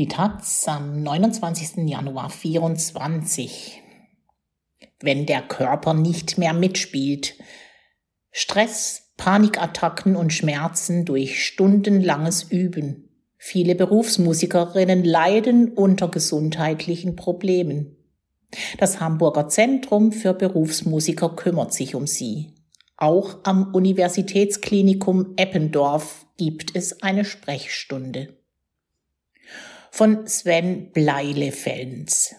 Die Taz am 29. Januar 24. Wenn der Körper nicht mehr mitspielt. Stress, Panikattacken und Schmerzen durch stundenlanges Üben. Viele Berufsmusikerinnen leiden unter gesundheitlichen Problemen. Das Hamburger Zentrum für Berufsmusiker kümmert sich um sie. Auch am Universitätsklinikum Eppendorf gibt es eine Sprechstunde von Sven Bleilefels.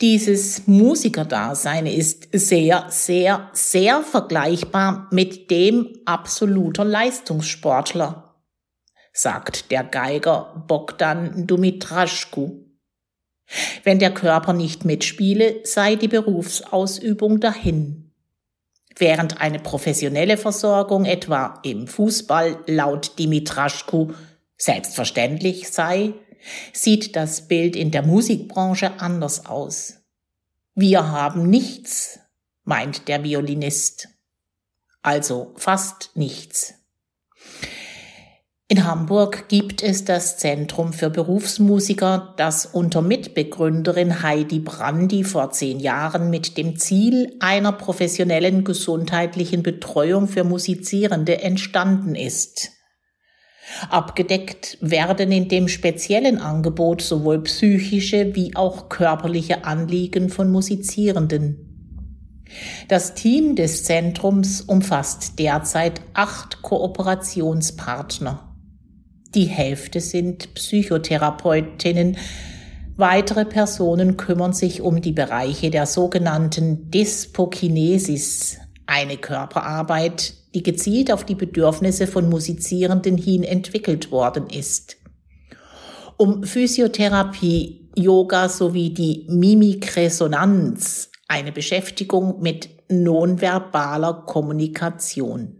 Dieses Musikerdasein ist sehr, sehr, sehr vergleichbar mit dem absoluter Leistungssportler, sagt der Geiger Bogdan Dumitraschku. Wenn der Körper nicht mitspiele, sei die Berufsausübung dahin während eine professionelle Versorgung etwa im Fußball laut Dimitraschku selbstverständlich sei, sieht das Bild in der Musikbranche anders aus. Wir haben nichts, meint der Violinist. Also fast nichts. In Hamburg gibt es das Zentrum für Berufsmusiker, das unter Mitbegründerin Heidi Brandi vor zehn Jahren mit dem Ziel einer professionellen gesundheitlichen Betreuung für Musizierende entstanden ist. Abgedeckt werden in dem speziellen Angebot sowohl psychische wie auch körperliche Anliegen von Musizierenden. Das Team des Zentrums umfasst derzeit acht Kooperationspartner. Die Hälfte sind Psychotherapeutinnen. Weitere Personen kümmern sich um die Bereiche der sogenannten Dyspokinesis, eine Körperarbeit, die gezielt auf die Bedürfnisse von Musizierenden hin entwickelt worden ist. Um Physiotherapie, Yoga sowie die Mimikresonanz, eine Beschäftigung mit nonverbaler Kommunikation.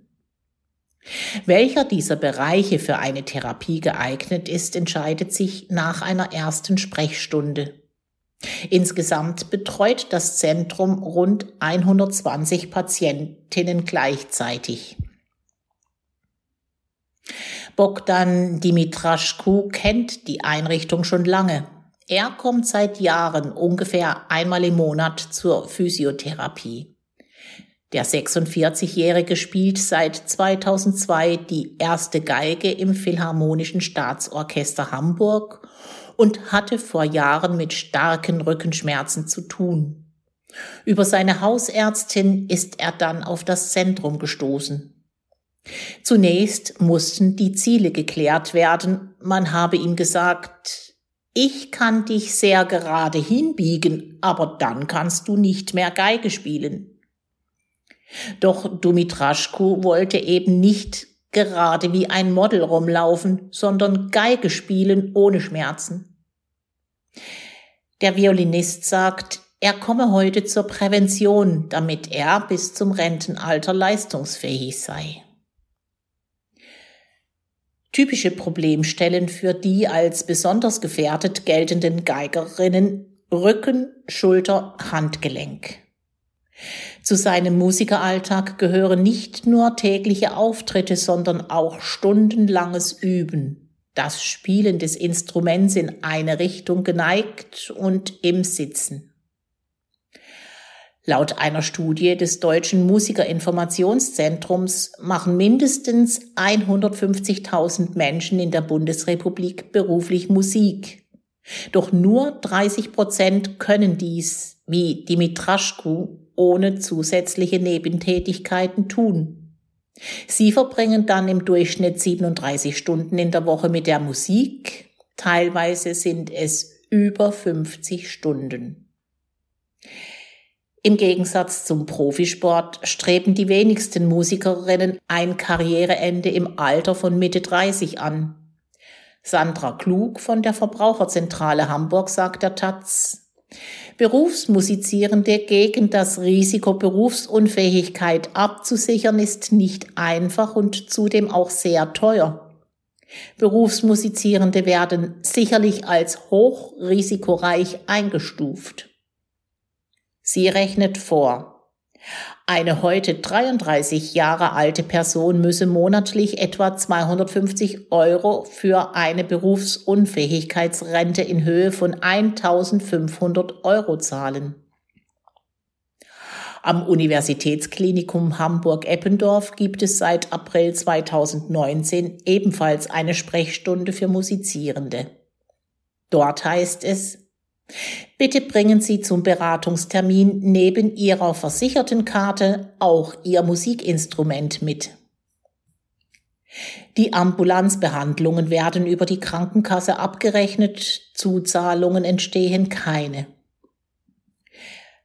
Welcher dieser Bereiche für eine Therapie geeignet ist, entscheidet sich nach einer ersten Sprechstunde. Insgesamt betreut das Zentrum rund 120 Patientinnen gleichzeitig. Bogdan Dimitraschku kennt die Einrichtung schon lange. Er kommt seit Jahren ungefähr einmal im Monat zur Physiotherapie. Der 46-Jährige spielt seit 2002 die erste Geige im Philharmonischen Staatsorchester Hamburg und hatte vor Jahren mit starken Rückenschmerzen zu tun. Über seine Hausärztin ist er dann auf das Zentrum gestoßen. Zunächst mussten die Ziele geklärt werden. Man habe ihm gesagt, ich kann dich sehr gerade hinbiegen, aber dann kannst du nicht mehr Geige spielen. Doch Dumitraschku wollte eben nicht gerade wie ein Model rumlaufen, sondern Geige spielen ohne Schmerzen. Der Violinist sagt, er komme heute zur Prävention, damit er bis zum Rentenalter leistungsfähig sei. Typische Problemstellen für die als besonders gefährdet geltenden Geigerinnen Rücken, Schulter, Handgelenk. Zu seinem Musikeralltag gehören nicht nur tägliche Auftritte, sondern auch stundenlanges Üben, das Spielen des Instruments in eine Richtung geneigt und im Sitzen. Laut einer Studie des Deutschen Musikerinformationszentrums machen mindestens 150.000 Menschen in der Bundesrepublik beruflich Musik. Doch nur 30 Prozent können dies, wie Dimitraschku ohne zusätzliche Nebentätigkeiten tun. Sie verbringen dann im Durchschnitt 37 Stunden in der Woche mit der Musik, teilweise sind es über 50 Stunden. Im Gegensatz zum Profisport streben die wenigsten Musikerinnen ein Karriereende im Alter von Mitte 30 an. Sandra Klug von der Verbraucherzentrale Hamburg sagt der Taz, Berufsmusizierende gegen das Risiko Berufsunfähigkeit abzusichern ist nicht einfach und zudem auch sehr teuer. Berufsmusizierende werden sicherlich als hochrisikoreich eingestuft. Sie rechnet vor. Eine heute 33 Jahre alte Person müsse monatlich etwa 250 Euro für eine Berufsunfähigkeitsrente in Höhe von 1500 Euro zahlen. Am Universitätsklinikum Hamburg-Eppendorf gibt es seit April 2019 ebenfalls eine Sprechstunde für Musizierende. Dort heißt es, Bitte bringen Sie zum Beratungstermin neben Ihrer versicherten Karte auch Ihr Musikinstrument mit. Die Ambulanzbehandlungen werden über die Krankenkasse abgerechnet, Zuzahlungen entstehen keine.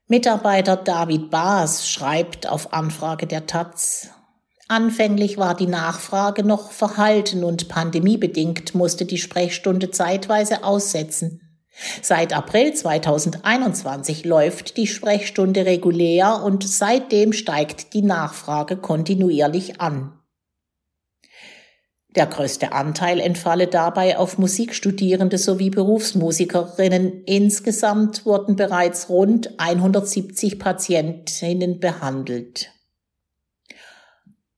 Mitarbeiter David Baas schreibt auf Anfrage der Taz, Anfänglich war die Nachfrage noch verhalten und pandemiebedingt musste die Sprechstunde zeitweise aussetzen. Seit April 2021 läuft die Sprechstunde regulär und seitdem steigt die Nachfrage kontinuierlich an. Der größte Anteil entfalle dabei auf Musikstudierende sowie Berufsmusikerinnen. Insgesamt wurden bereits rund 170 Patientinnen behandelt.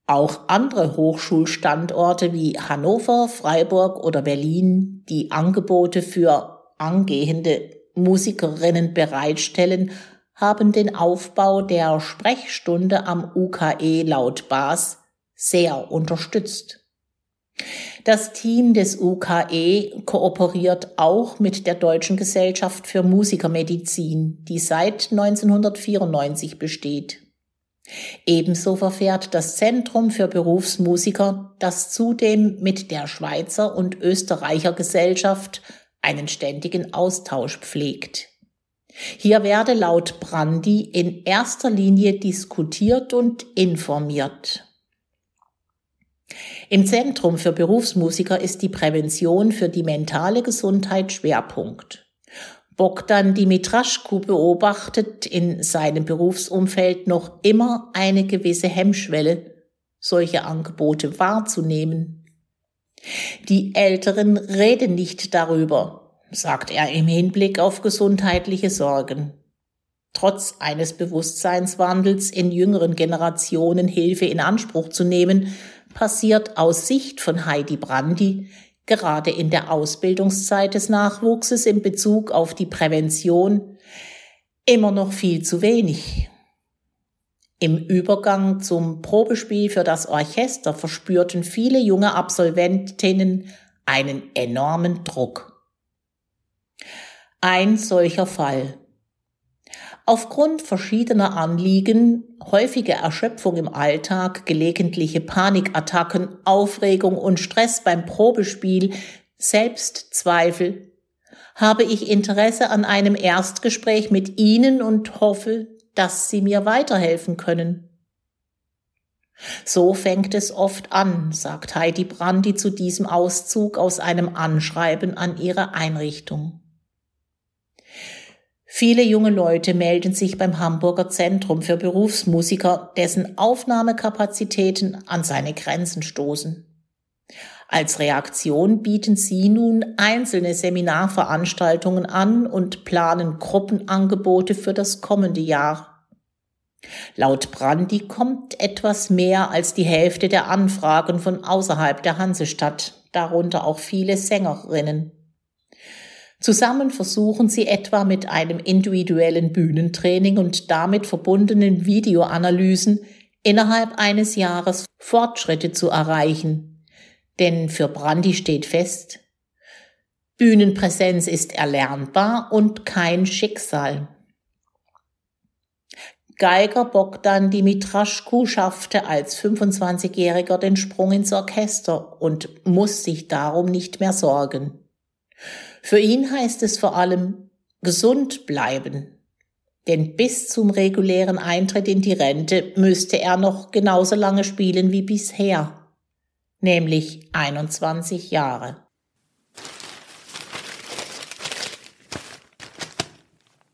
Auch andere Hochschulstandorte wie Hannover, Freiburg oder Berlin, die Angebote für angehende Musikerinnen bereitstellen, haben den Aufbau der Sprechstunde am UKE laut BAS sehr unterstützt. Das Team des UKE kooperiert auch mit der Deutschen Gesellschaft für Musikermedizin, die seit 1994 besteht. Ebenso verfährt das Zentrum für Berufsmusiker, das zudem mit der Schweizer und Österreicher Gesellschaft einen ständigen Austausch pflegt. Hier werde laut Brandi in erster Linie diskutiert und informiert. Im Zentrum für Berufsmusiker ist die Prävention für die mentale Gesundheit Schwerpunkt. Bogdan Dimitraschku beobachtet in seinem Berufsumfeld noch immer eine gewisse Hemmschwelle, solche Angebote wahrzunehmen. Die Älteren reden nicht darüber, sagt er im Hinblick auf gesundheitliche Sorgen. Trotz eines Bewusstseinswandels in jüngeren Generationen Hilfe in Anspruch zu nehmen, passiert aus Sicht von Heidi Brandi gerade in der Ausbildungszeit des Nachwuchses in Bezug auf die Prävention immer noch viel zu wenig. Im Übergang zum Probespiel für das Orchester verspürten viele junge Absolventinnen einen enormen Druck. Ein solcher Fall. Aufgrund verschiedener Anliegen, häufige Erschöpfung im Alltag, gelegentliche Panikattacken, Aufregung und Stress beim Probespiel, Selbstzweifel, habe ich Interesse an einem Erstgespräch mit Ihnen und hoffe, dass sie mir weiterhelfen können. So fängt es oft an, sagt Heidi Brandi zu diesem Auszug aus einem Anschreiben an ihre Einrichtung. Viele junge Leute melden sich beim Hamburger Zentrum für Berufsmusiker, dessen Aufnahmekapazitäten an seine Grenzen stoßen. Als Reaktion bieten sie nun einzelne Seminarveranstaltungen an und planen Gruppenangebote für das kommende Jahr. Laut Brandi kommt etwas mehr als die Hälfte der Anfragen von außerhalb der Hansestadt, darunter auch viele Sängerinnen. Zusammen versuchen sie etwa mit einem individuellen Bühnentraining und damit verbundenen Videoanalysen innerhalb eines Jahres Fortschritte zu erreichen, denn für Brandi steht fest, Bühnenpräsenz ist erlernbar und kein Schicksal. Geiger Bogdan Dimitraschku schaffte als 25-Jähriger den Sprung ins Orchester und muss sich darum nicht mehr sorgen. Für ihn heißt es vor allem gesund bleiben. Denn bis zum regulären Eintritt in die Rente müsste er noch genauso lange spielen wie bisher nämlich 21 Jahre.